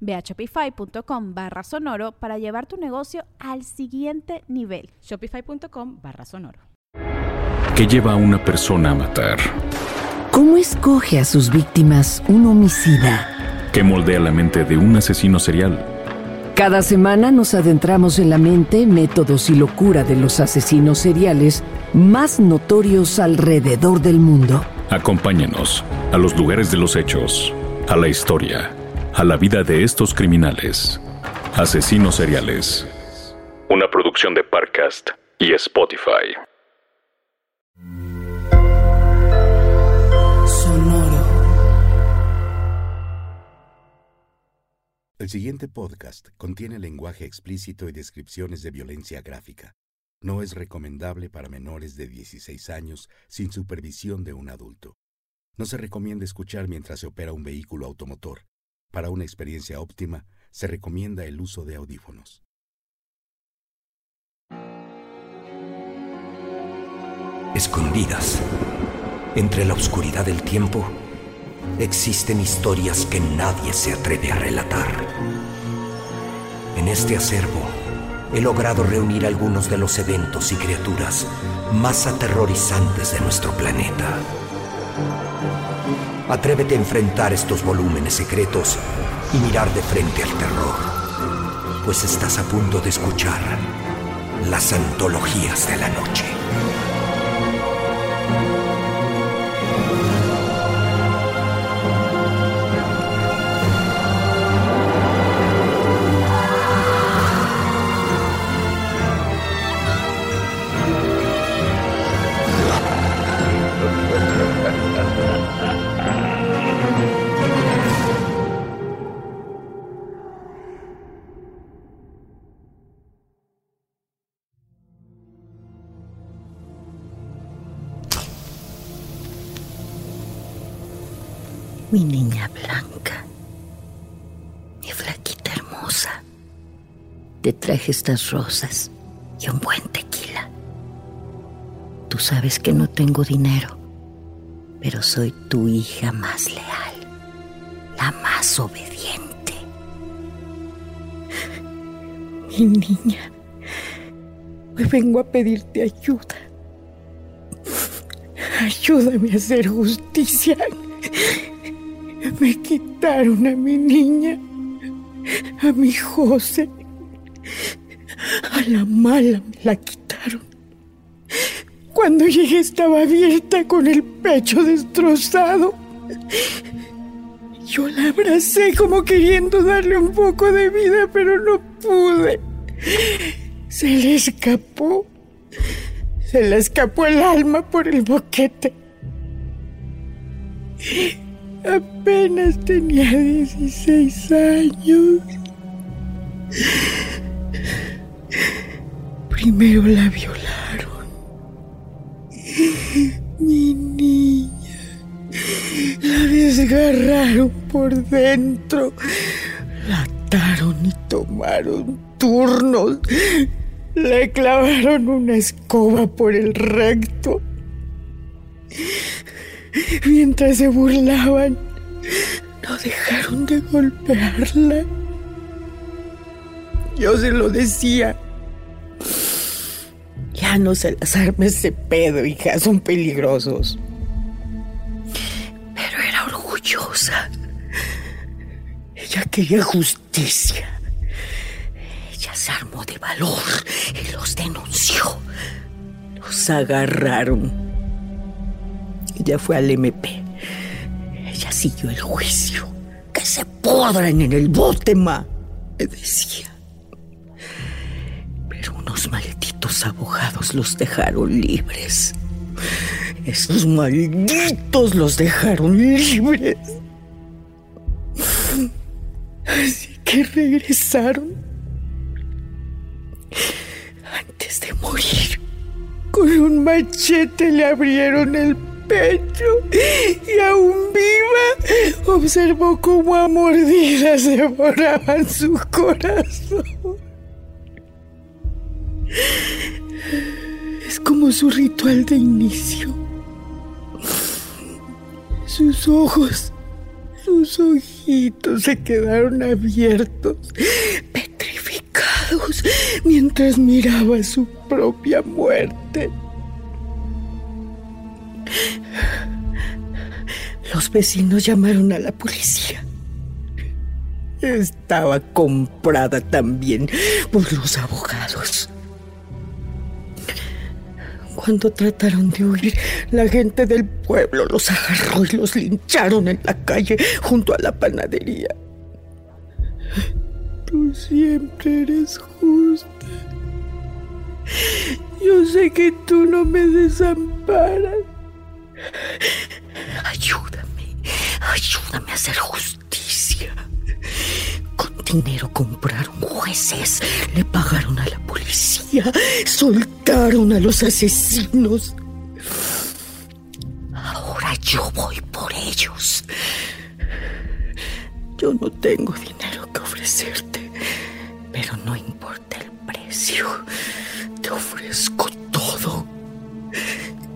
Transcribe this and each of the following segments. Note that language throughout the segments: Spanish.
Ve a shopify.com barra sonoro para llevar tu negocio al siguiente nivel. Shopify.com barra sonoro. ¿Qué lleva a una persona a matar? ¿Cómo escoge a sus víctimas un homicida? ¿Qué moldea la mente de un asesino serial? Cada semana nos adentramos en la mente, métodos y locura de los asesinos seriales más notorios alrededor del mundo. Acompáñanos a los lugares de los hechos, a la historia a la vida de estos criminales. Asesinos seriales. Una producción de Parcast y Spotify. Sonoro. El siguiente podcast contiene lenguaje explícito y descripciones de violencia gráfica. No es recomendable para menores de 16 años sin supervisión de un adulto. No se recomienda escuchar mientras se opera un vehículo automotor para una experiencia óptima, se recomienda el uso de audífonos. Escondidas, entre la oscuridad del tiempo, existen historias que nadie se atreve a relatar. En este acervo, he logrado reunir algunos de los eventos y criaturas más aterrorizantes de nuestro planeta. Atrévete a enfrentar estos volúmenes secretos y mirar de frente al terror, pues estás a punto de escuchar las antologías de la noche. Mi niña blanca, mi flaquita hermosa. Te traje estas rosas y un buen tequila. Tú sabes que no tengo dinero, pero soy tu hija más leal, la más obediente. Mi niña, hoy vengo a pedirte ayuda. Ayúdame a hacer justicia. Me quitaron a mi niña, a mi José. A la mala me la quitaron. Cuando llegué estaba abierta con el pecho destrozado. Yo la abracé como queriendo darle un poco de vida, pero no pude. Se le escapó. Se le escapó el alma por el boquete. Apenas tenía 16 años. Primero la violaron. Mi niña. La desgarraron por dentro. La ataron y tomaron turnos. Le clavaron una escoba por el recto Mientras se burlaban, no dejaron de golpearla. Yo se lo decía. Ya no se las armes ese pedo, hija, son peligrosos. Pero era orgullosa. Ella quería justicia. Ella se armó de valor y los denunció. Los agarraron. Ella fue al MP. Ella siguió el juicio. Que se podran en el bote, ma. Me decía. Pero unos malditos abogados los dejaron libres. Esos malditos los dejaron libres. Así que regresaron. Antes de morir, con un machete le abrieron el pecho y aún viva observó cómo a mordidas devoraban su corazón. Es como su ritual de inicio. Sus ojos, sus ojitos se quedaron abiertos, petrificados, mientras miraba su propia muerte. Los vecinos llamaron a la policía. Estaba comprada también por los abogados. Cuando trataron de huir, la gente del pueblo los agarró y los lincharon en la calle junto a la panadería. Tú siempre eres justa. Yo sé que tú no me desamparas. Ayúdame, ayúdame a hacer justicia. Con dinero compraron jueces, le pagaron a la policía, soltaron a los asesinos. Ahora yo voy por ellos. Yo no tengo dinero que ofrecerte, pero no importa el precio. Te ofrezco todo.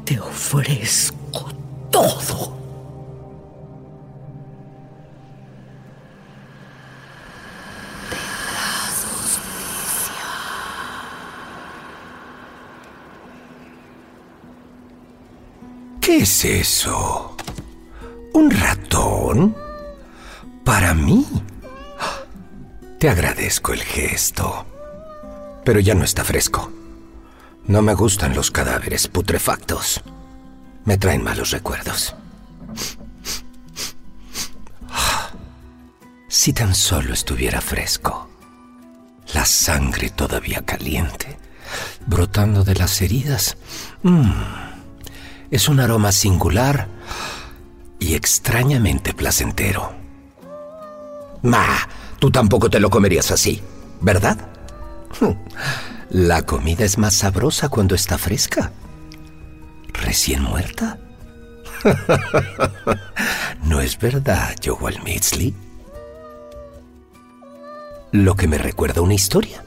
Te ofrezco todo. Es eso? ¿Un ratón? ¿Para mí? Te agradezco el gesto. Pero ya no está fresco. No me gustan los cadáveres putrefactos. Me traen malos recuerdos. Si tan solo estuviera fresco. La sangre todavía caliente, brotando de las heridas. Mmm. Es un aroma singular y extrañamente placentero. Ma, tú tampoco te lo comerías así, ¿verdad? La comida es más sabrosa cuando está fresca. ¿Recién muerta? ¿No es verdad, Joel Mitzley? Lo que me recuerda una historia.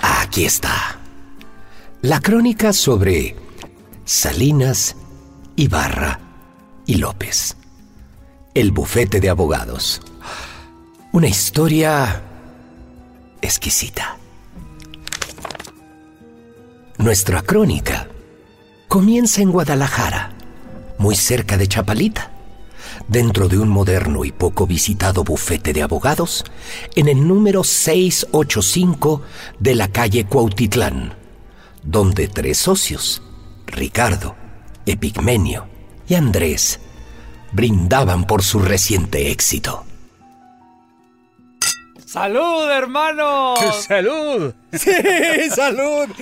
Aquí está. La crónica sobre Salinas, Ibarra y López. El bufete de abogados. Una historia exquisita. Nuestra crónica comienza en Guadalajara, muy cerca de Chapalita, dentro de un moderno y poco visitado bufete de abogados en el número 685 de la calle Cuautitlán, donde tres socios, Ricardo, Epigmenio y Andrés, brindaban por su reciente éxito. ¡Salud, hermano! ¡Salud! ¡Sí, salud!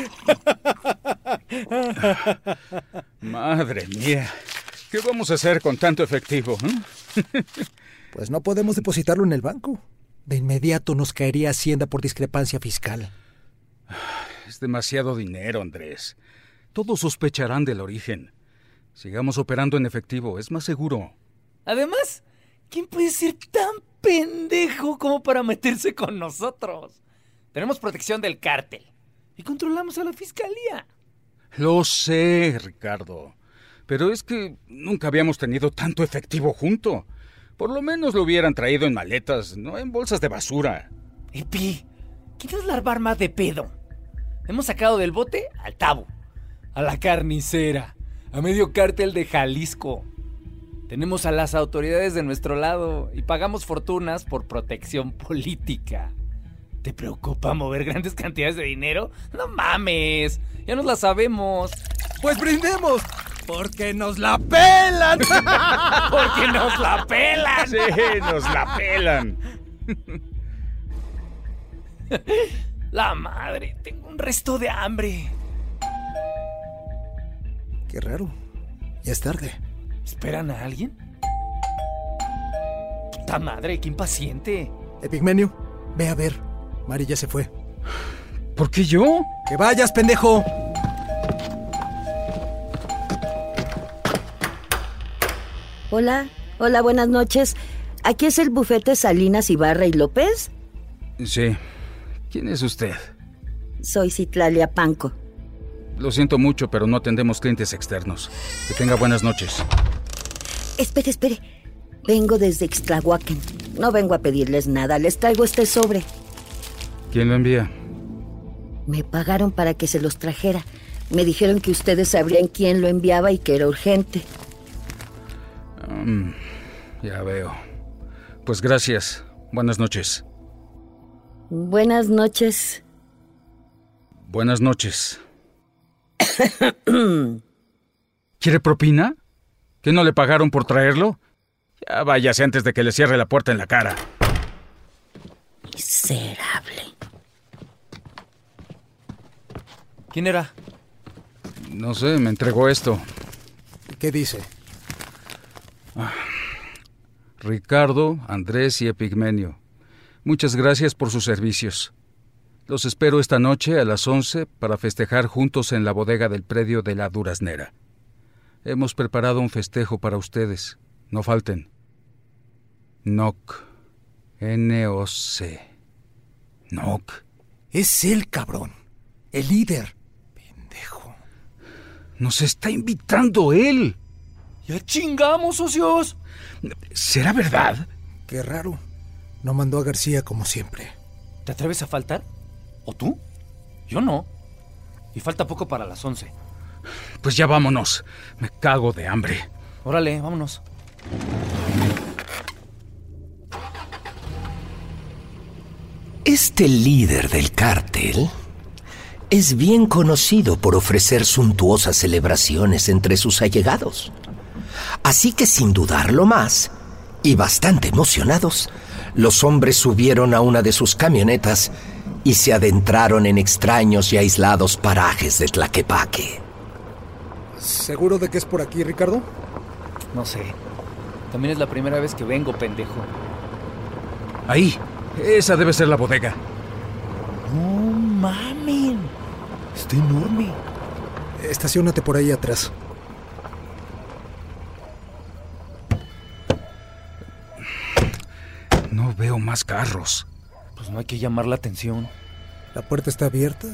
Madre mía, ¿qué vamos a hacer con tanto efectivo? eh? Pues no podemos depositarlo en el banco. De inmediato nos caería Hacienda por discrepancia fiscal. Es demasiado dinero, Andrés. Todos sospecharán del origen. Sigamos operando en efectivo, es más seguro. Además, ¿quién puede ser tan pendejo como para meterse con nosotros? Tenemos protección del cártel y controlamos a la fiscalía. Lo sé, Ricardo. Pero es que nunca habíamos tenido tanto efectivo junto. Por lo menos lo hubieran traído en maletas, no en bolsas de basura. Epi, ¿quieres larvar más de pedo? Hemos sacado del bote al tabo, a la carnicera, a medio cártel de Jalisco. Tenemos a las autoridades de nuestro lado y pagamos fortunas por protección política. ¿Te preocupa mover grandes cantidades de dinero? No mames, ya nos la sabemos. Pues brindemos, porque nos la pelan. porque nos la pelan. Sí, nos la pelan. La madre, tengo un resto de hambre. Qué raro. Ya es tarde. ¿Esperan a alguien? Puta madre, qué impaciente. Epigmenio, ve a ver. Mari ya se fue. ¿Por qué yo? ¡Que vayas, pendejo! Hola, hola, buenas noches. ¿Aquí es el bufete Salinas Ibarra y López? Sí. ¿Quién es usted? Soy Citlalia Panco. Lo siento mucho, pero no atendemos clientes externos. Que tenga buenas noches. Espere, espere. Vengo desde Ixtlahuacan. No vengo a pedirles nada. Les traigo este sobre. ¿Quién lo envía? Me pagaron para que se los trajera. Me dijeron que ustedes sabrían quién lo enviaba y que era urgente. Mm, ya veo. Pues gracias. Buenas noches. Buenas noches. Buenas noches. ¿Quiere propina? ¿Que no le pagaron por traerlo? Ya váyase antes de que le cierre la puerta en la cara. Miserable. ¿Quién era? No sé, me entregó esto. ¿Qué dice? Ricardo, Andrés y Epigmenio. Muchas gracias por sus servicios. Los espero esta noche a las 11 para festejar juntos en la bodega del predio de la Duraznera. Hemos preparado un festejo para ustedes. No falten. NOC. N-O-C. NOC. Es él, cabrón. El líder. Pendejo. Nos está invitando él. ¡Ya chingamos, socios! ¿Será verdad? Qué raro. No mandó a García como siempre. ¿Te atreves a faltar? ¿O tú? Yo no. Y falta poco para las 11. Pues ya vámonos. Me cago de hambre. Órale, vámonos. Este líder del cártel es bien conocido por ofrecer suntuosas celebraciones entre sus allegados. Así que sin dudarlo más, y bastante emocionados, los hombres subieron a una de sus camionetas y se adentraron en extraños y aislados parajes de Tlaquepaque. ¿Seguro de que es por aquí, Ricardo? No sé. También es la primera vez que vengo, pendejo. Ahí. Esa debe ser la bodega. No mamen. Está enorme. Estaciónate por ahí atrás. No veo más carros. Pues no hay que llamar la atención. La puerta está abierta.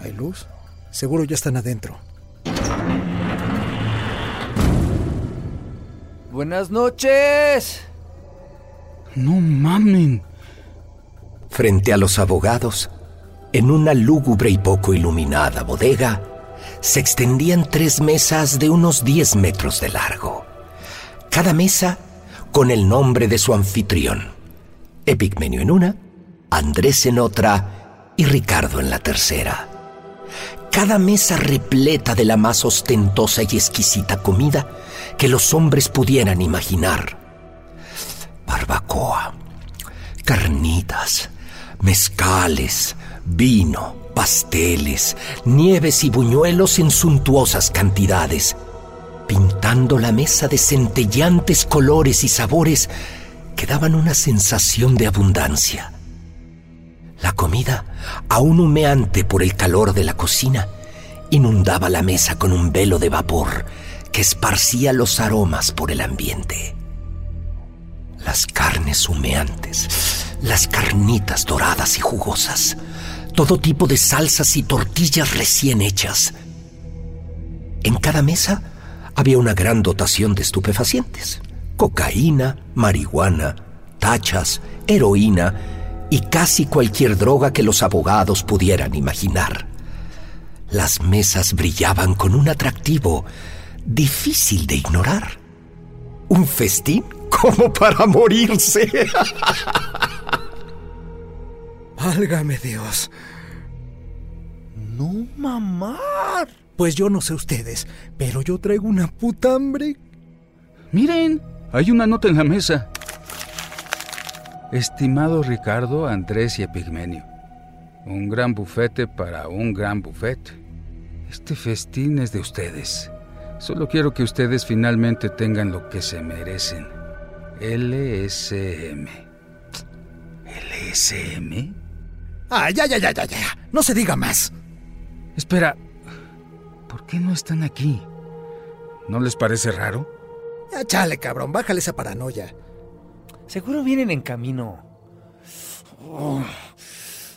Hay luz. Seguro ya están adentro. Buenas noches. No mamen. Frente a los abogados, en una lúgubre y poco iluminada bodega, se extendían tres mesas de unos 10 metros de largo. Cada mesa con el nombre de su anfitrión. Epigmenio en una, Andrés en otra y Ricardo en la tercera. Cada mesa repleta de la más ostentosa y exquisita comida que los hombres pudieran imaginar. Barbacoa, carnitas, mezcales, vino, pasteles, nieves y buñuelos en suntuosas cantidades, pintando la mesa de centellantes colores y sabores que daban una sensación de abundancia. La comida, aún humeante por el calor de la cocina, inundaba la mesa con un velo de vapor que esparcía los aromas por el ambiente. Las carnes humeantes, las carnitas doradas y jugosas, todo tipo de salsas y tortillas recién hechas. En cada mesa había una gran dotación de estupefacientes. Cocaína, marihuana, tachas, heroína y casi cualquier droga que los abogados pudieran imaginar. Las mesas brillaban con un atractivo difícil de ignorar. Un festín como para morirse. Válgame Dios. No mamar. Pues yo no sé ustedes, pero yo traigo una puta hambre. Miren, hay una nota en la mesa. Estimado Ricardo, Andrés y Epigmenio, un gran bufete para un gran bufete. Este festín es de ustedes. Solo quiero que ustedes finalmente tengan lo que se merecen. LSM. ¿LSM? Ah, ya, ya, ya, ya, ya. No se diga más. Espera, ¿por qué no están aquí? ¿No les parece raro? Ya chale, cabrón, bájale esa paranoia. Seguro vienen en camino. Oh,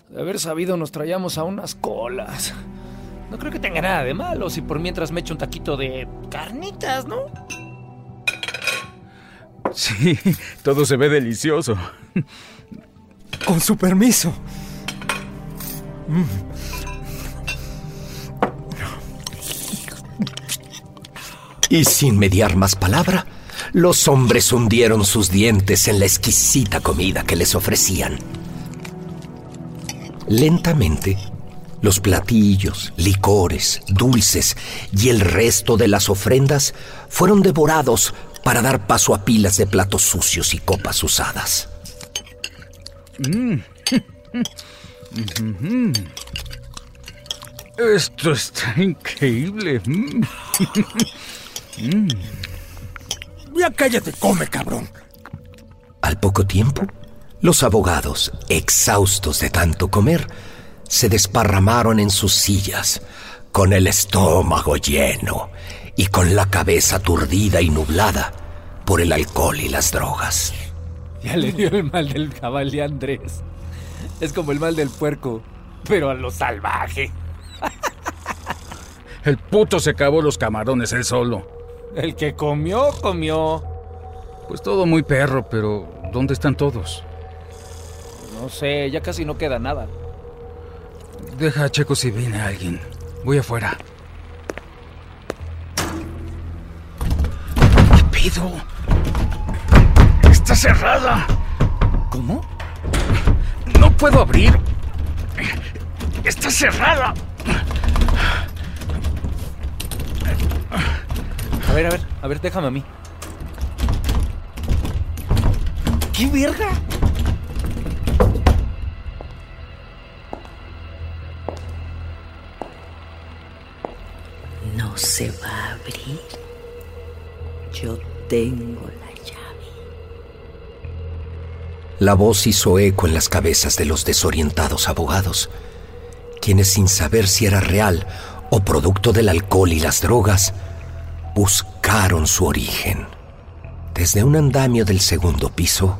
de haber sabido nos traíamos a unas colas. No creo que tenga nada de malo si por mientras me echo un taquito de carnitas, ¿no? Sí, todo se ve delicioso. Con su permiso. Y sin mediar más palabra, los hombres hundieron sus dientes en la exquisita comida que les ofrecían. Lentamente, los platillos, licores, dulces y el resto de las ofrendas fueron devorados para dar paso a pilas de platos sucios y copas usadas. Esto está increíble. Mm. Ya cállate, come, cabrón. Al poco tiempo, los abogados, exhaustos de tanto comer, se desparramaron en sus sillas, con el estómago lleno y con la cabeza aturdida y nublada por el alcohol y las drogas. Ya le dio el mal del cabal de Andrés. Es como el mal del puerco, pero a lo salvaje. El puto se acabó los camarones él solo. El que comió, comió. Pues todo muy perro, pero ¿dónde están todos? No sé, ya casi no queda nada. Deja a Checo si viene alguien. Voy afuera. ¿Qué pido? Está cerrada. ¿Cómo? No puedo abrir. Está cerrada. A ver, a ver, a ver, déjame a mí. ¿Qué verga? No se va a abrir. Yo tengo la llave. La voz hizo eco en las cabezas de los desorientados abogados, quienes sin saber si era real o producto del alcohol y las drogas, buscaron su origen. Desde un andamio del segundo piso,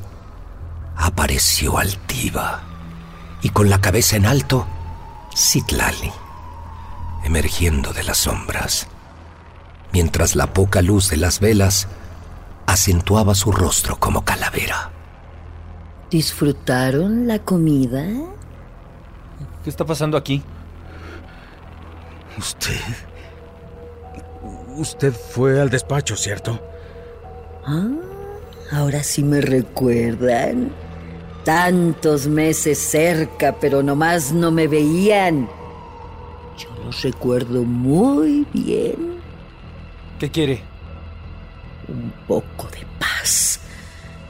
apareció Altiva y con la cabeza en alto, Citlali, emergiendo de las sombras, mientras la poca luz de las velas acentuaba su rostro como calavera. ¿Disfrutaron la comida? ¿Qué está pasando aquí? ¿Usted? Usted fue al despacho, ¿cierto? Ah, ahora sí me recuerdan. Tantos meses cerca, pero nomás no me veían. Yo los recuerdo muy bien. ¿Qué quiere? Un poco de paz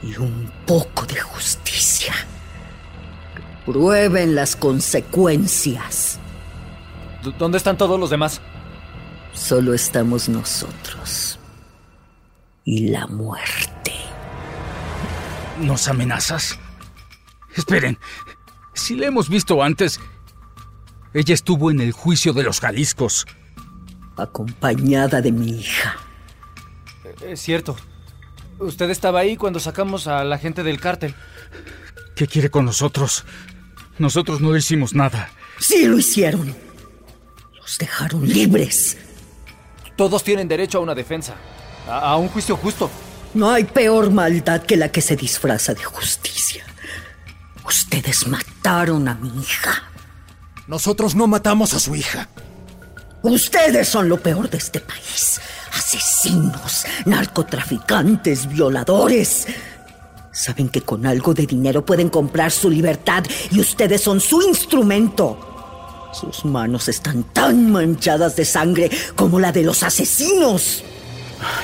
y un poco de justicia. Que prueben las consecuencias. ¿Dónde están todos los demás? Solo estamos nosotros. Y la muerte. ¿Nos amenazas? Esperen. Si la hemos visto antes. Ella estuvo en el juicio de los Jaliscos. Acompañada de mi hija. Eh, Es cierto. Usted estaba ahí cuando sacamos a la gente del cártel. ¿Qué quiere con nosotros? Nosotros no le hicimos nada. Sí lo hicieron. Los dejaron libres. Todos tienen derecho a una defensa. A, a un juicio justo. No hay peor maldad que la que se disfraza de justicia. Ustedes mataron a mi hija. Nosotros no matamos a su hija. Ustedes son lo peor de este país. Asesinos, narcotraficantes, violadores. Saben que con algo de dinero pueden comprar su libertad y ustedes son su instrumento. Sus manos están tan manchadas de sangre como la de los asesinos.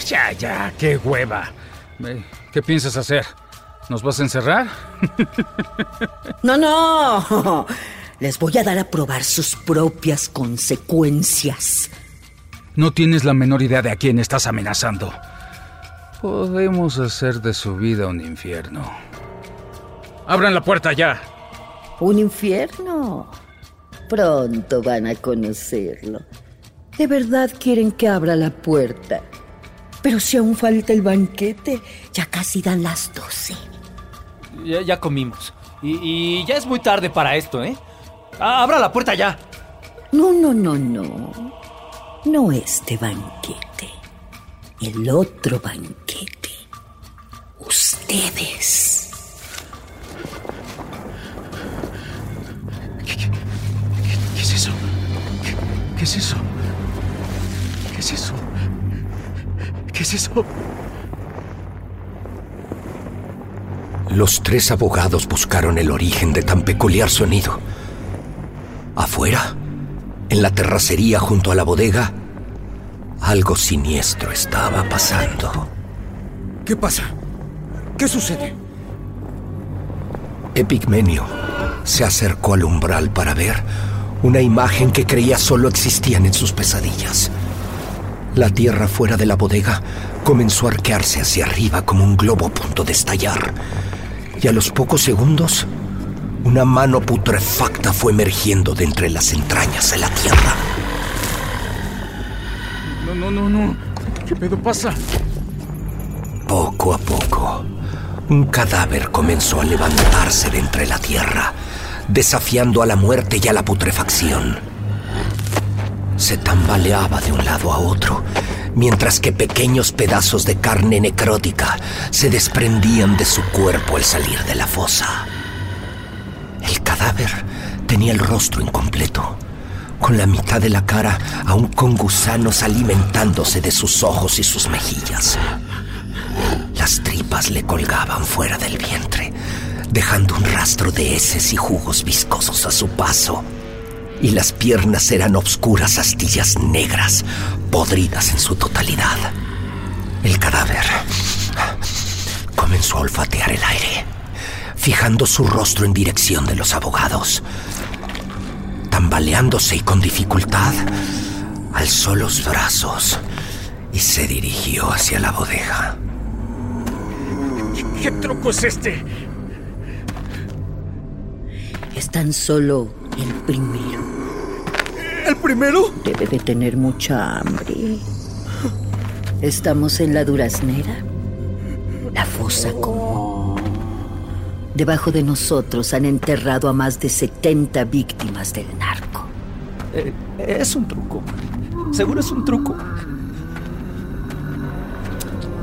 Ya, ya, qué hueva. Eh, ¿Qué piensas hacer? ¿Nos vas a encerrar? No, no. Les voy a dar a probar sus propias consecuencias. No tienes la menor idea de a quién estás amenazando. Podemos hacer de su vida un infierno. ¡Abran la puerta ya! ¿Un infierno? Pronto van a conocerlo. ¿De verdad quieren que abra la puerta? Pero si aún falta el banquete, ya casi dan las doce. Ya, ya comimos. Y, y ya es muy tarde para esto, ¿eh? Ah, Abra la puerta ya. No, no, no, no. No este banquete. El otro banquete. Ustedes. Es eso? ¿Qué es eso? ¿Qué es eso? Los tres abogados buscaron el origen de tan peculiar sonido. Afuera, en la terracería junto a la bodega, algo siniestro estaba pasando. ¿Qué pasa? ¿Qué sucede? Epigmenio se acercó al umbral para ver una imagen que creía solo existían en sus pesadillas. La tierra fuera de la bodega comenzó a arquearse hacia arriba como un globo a punto de estallar. Y a los pocos segundos, una mano putrefacta fue emergiendo de entre las entrañas de la tierra. No, no, no, no. ¿Qué pedo pasa? Poco a poco, un cadáver comenzó a levantarse de entre la tierra, desafiando a la muerte y a la putrefacción. Se tambaleaba de un lado a otro, mientras que pequeños pedazos de carne necrótica se desprendían de su cuerpo al salir de la fosa. El cadáver tenía el rostro incompleto, con la mitad de la cara aún con gusanos alimentándose de sus ojos y sus mejillas. Las tripas le colgaban fuera del vientre, dejando un rastro de heces y jugos viscosos a su paso. Y las piernas eran obscuras astillas negras, podridas en su totalidad. El cadáver comenzó a olfatear el aire, fijando su rostro en dirección de los abogados. Tambaleándose y con dificultad, alzó los brazos y se dirigió hacia la bodega. ¿Qué truco es este? Es tan solo el primero. ¿El primero? Debe de tener mucha hambre. Estamos en la duraznera. La fosa común. Debajo de nosotros han enterrado a más de 70 víctimas del narco. Eh, es un truco. Seguro es un truco.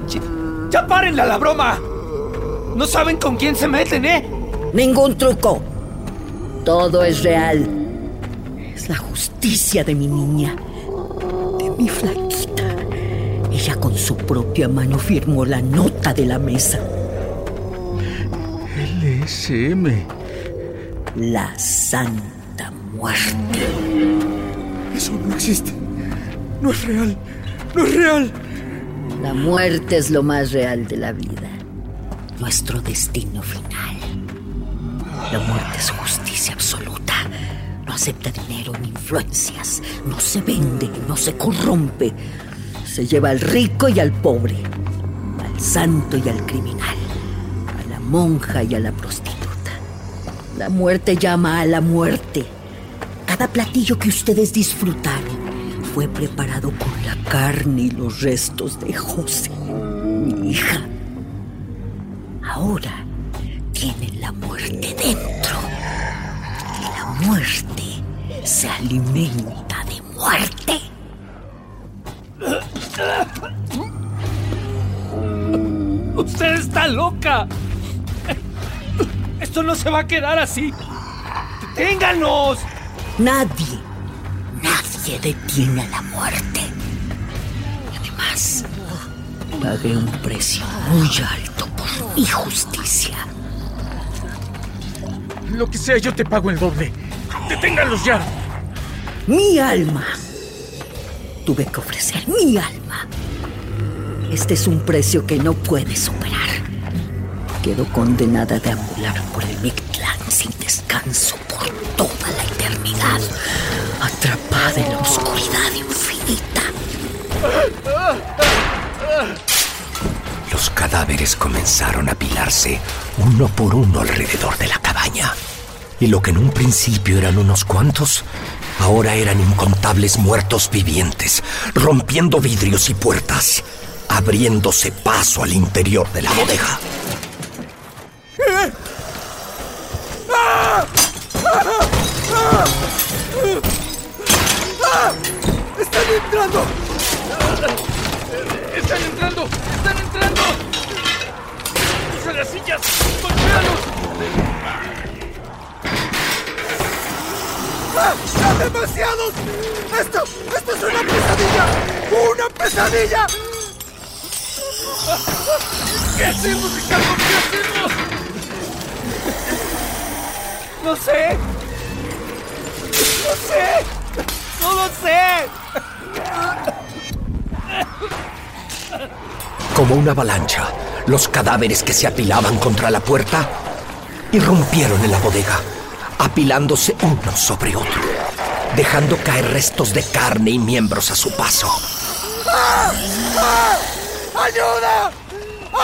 Ya, ya párenle a la broma. No saben con quién se meten, ¿eh? Ningún truco. Todo es real. Es la justicia de mi niña. De mi flaquita. Ella con su propia mano firmó la nota de la mesa. LSM. La Santa Muerte. Eso no existe. No es real. No es real. La muerte es lo más real de la vida. Nuestro destino final. La muerte es justicia absoluta. No acepta dinero ni influencias. No se vende, no se corrompe. Se lleva al rico y al pobre. Al santo y al criminal. A la monja y a la prostituta. La muerte llama a la muerte. Cada platillo que ustedes disfrutaron fue preparado con la carne y los restos de José, mi hija. Ahora tienen la muerte dentro. Y la muerte se alimenta de muerte. ¡Usted está loca! Esto no se va a quedar así. ¡Ténganos! Nadie, nadie detiene a la muerte. Y además, Pagué un precio muy alto por mi justicia. Lo que sea, yo te pago el doble. ¡Deténganlos ya! Mi alma. Tuve que ofrecer mi alma. Este es un precio que no puedes superar. Quedo condenada a deambular por el Mictlán sin descanso por toda la eternidad, atrapada en la oscuridad infinita. Los cadáveres comenzaron a apilarse uno por uno alrededor de la Y lo que en un principio eran unos cuantos, ahora eran incontables muertos vivientes, rompiendo vidrios y puertas, abriéndose paso al interior de la bodega. ¡Están entrando! ¡Están entrando! ¡Están entrando! ¡Usa las sillas! ¡Golpéalos! ¡Ah! ¡Son demasiados! ¡Esto! ¡Esto es una pesadilla! ¡Una pesadilla! ¿Qué hacemos, Ricardo? ¿Qué hacemos? No sé. No sé. No lo sé. Como una avalancha, los cadáveres que se apilaban contra la puerta irrumpieron en la bodega, apilándose uno sobre otro, dejando caer restos de carne y miembros a su paso. ¡Ah! ¡Ah! ¡Ayuda!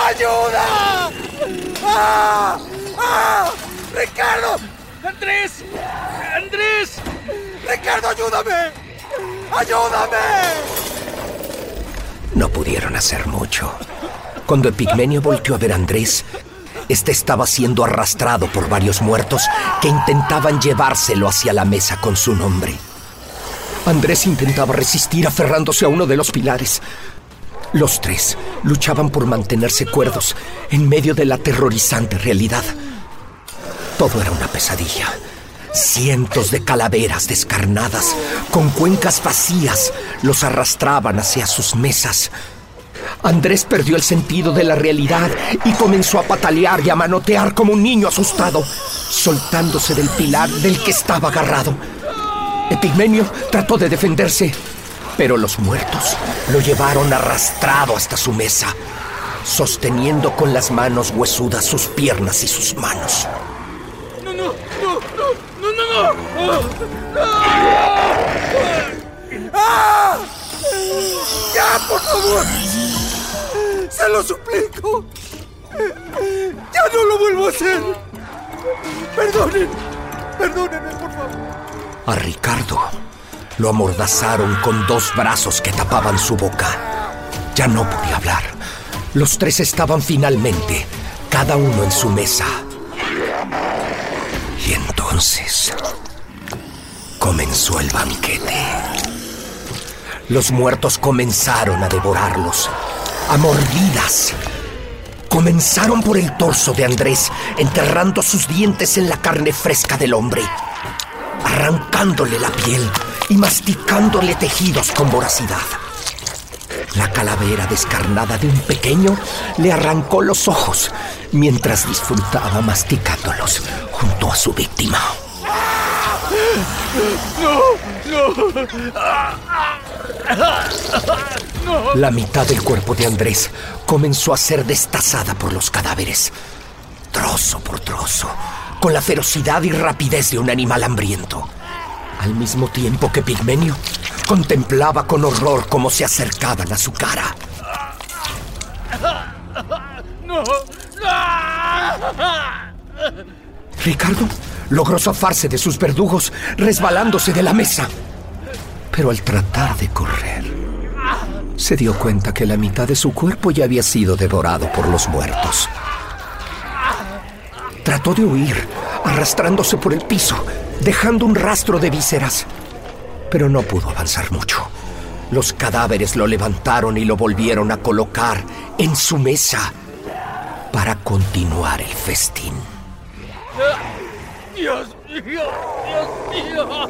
¡Ayuda! ¡Ah! ¡Ah! ¡Ricardo! ¡Andrés! ¡Andrés! ¡Ricardo, ayúdame! ¡Ayúdame! No pudieron hacer mucho. Cuando Epigmenio volteó a ver a Andrés, este estaba siendo arrastrado por varios muertos que intentaban llevárselo hacia la mesa con su nombre. Andrés intentaba resistir aferrándose a uno de los pilares. Los tres luchaban por mantenerse cuerdos en medio de la aterrorizante realidad. Todo era una pesadilla. Cientos de calaveras descarnadas, con cuencas vacías, los arrastraban hacia sus mesas. Andrés perdió el sentido de la realidad y comenzó a patalear y a manotear como un niño asustado, soltándose del pilar del que estaba agarrado. Epigmenio trató de defenderse, pero los muertos lo llevaron arrastrado hasta su mesa, sosteniendo con las manos huesudas sus piernas y sus manos. ¡No, no! ¡No, no! ¡No, no, no! ¡Ah! ¡Ya, por favor! ¡Se lo suplico! ¡Ya no lo vuelvo a hacer! ¡Perdonen! ¡Perdónenme, por favor! A Ricardo lo amordazaron con dos brazos que tapaban su boca. Ya no podía hablar. Los tres estaban finalmente, cada uno en su mesa. Y entonces comenzó el banquete. Los muertos comenzaron a devorarlos, a mordidas. Comenzaron por el torso de Andrés, enterrando sus dientes en la carne fresca del hombre, arrancándole la piel y masticándole tejidos con voracidad. La calavera descarnada de un pequeño le arrancó los ojos mientras disfrutaba masticándolos junto a su víctima. La mitad del cuerpo de Andrés comenzó a ser destazada por los cadáveres, trozo por trozo, con la ferocidad y rapidez de un animal hambriento. Al mismo tiempo que Pigmenio contemplaba con horror cómo se acercaban a su cara. Ricardo logró zafarse de sus verdugos resbalándose de la mesa. Pero al tratar de correr, se dio cuenta que la mitad de su cuerpo ya había sido devorado por los muertos. Trató de huir, arrastrándose por el piso, dejando un rastro de vísceras. Pero no pudo avanzar mucho. Los cadáveres lo levantaron y lo volvieron a colocar en su mesa para continuar el festín. ¡Dios mío! ¡Dios mío!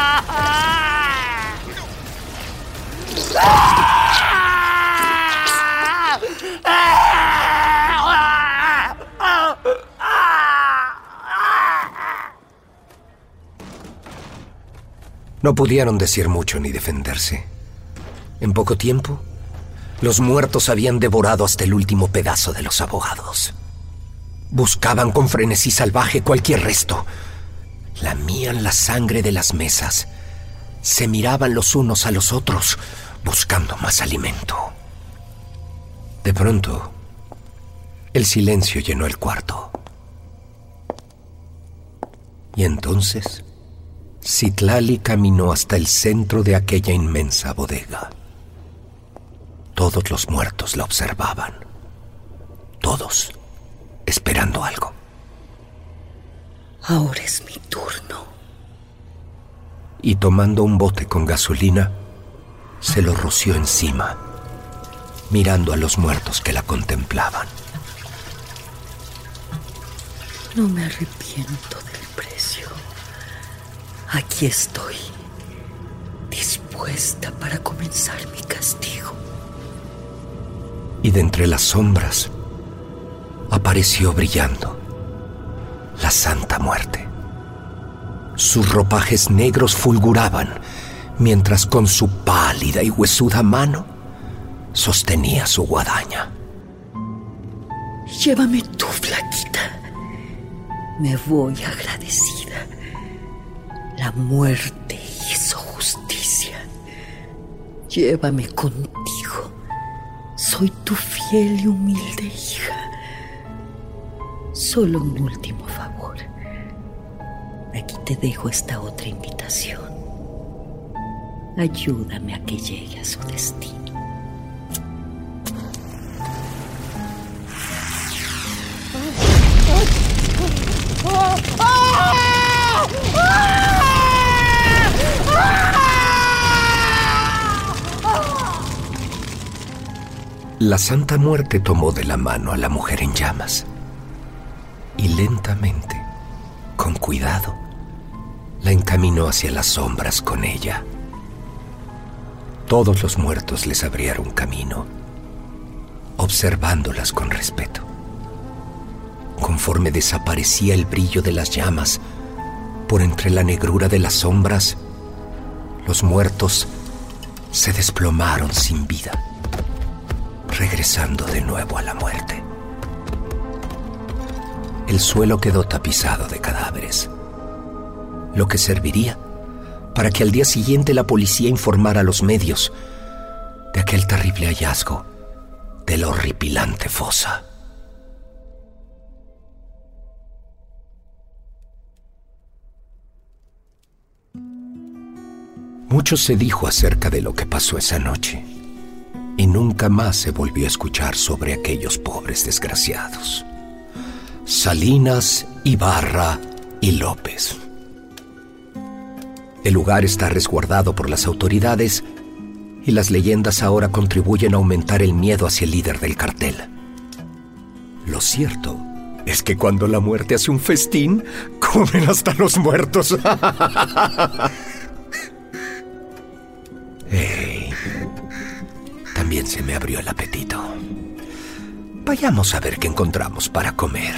No pudieron decir mucho ni defenderse. En poco tiempo, los muertos habían devorado hasta el último pedazo de los abogados. Buscaban con frenesí salvaje cualquier resto. Lamían la sangre de las mesas. Se miraban los unos a los otros, buscando más alimento. De pronto, el silencio llenó el cuarto. Y entonces, Citlali caminó hasta el centro de aquella inmensa bodega. Todos los muertos la observaban. Todos esperando algo. Ahora es mi turno. Y tomando un bote con gasolina, se lo roció encima, mirando a los muertos que la contemplaban. No me arrepiento del precio. Aquí estoy, dispuesta para comenzar mi castigo. Y de entre las sombras apareció brillando la Santa Muerte. Sus ropajes negros fulguraban mientras con su pálida y huesuda mano sostenía su guadaña. Llévame tú, flaquita. Me voy agradecida. La muerte hizo justicia. Llévame contigo. Soy tu fiel y humilde hija. Solo un último favor. Aquí te dejo esta otra invitación. Ayúdame a que llegue a su destino. La Santa Muerte tomó de la mano a la mujer en llamas y lentamente, con cuidado, la encaminó hacia las sombras con ella. Todos los muertos les abrieron camino, observándolas con respeto. Conforme desaparecía el brillo de las llamas por entre la negrura de las sombras, los muertos se desplomaron sin vida, regresando de nuevo a la muerte. El suelo quedó tapizado de cadáveres, lo que serviría para que al día siguiente la policía informara a los medios de aquel terrible hallazgo de la horripilante fosa. Mucho se dijo acerca de lo que pasó esa noche y nunca más se volvió a escuchar sobre aquellos pobres desgraciados. Salinas, Ibarra y López. El lugar está resguardado por las autoridades y las leyendas ahora contribuyen a aumentar el miedo hacia el líder del cartel. Lo cierto es que cuando la muerte hace un festín, comen hasta los muertos. También se me abrió el apetito. Vayamos a ver qué encontramos para comer.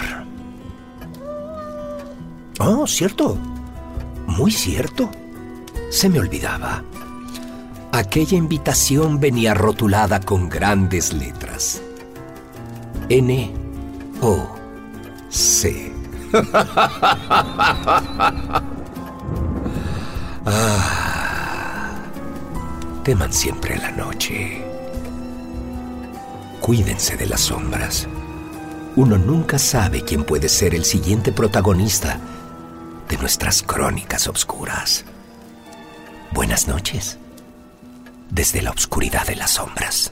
Oh, cierto. Muy cierto. Se me olvidaba. Aquella invitación venía rotulada con grandes letras. N O C. ah, teman siempre la noche. Cuídense de las sombras. Uno nunca sabe quién puede ser el siguiente protagonista de nuestras crónicas obscuras. Buenas noches. Desde la oscuridad de las sombras.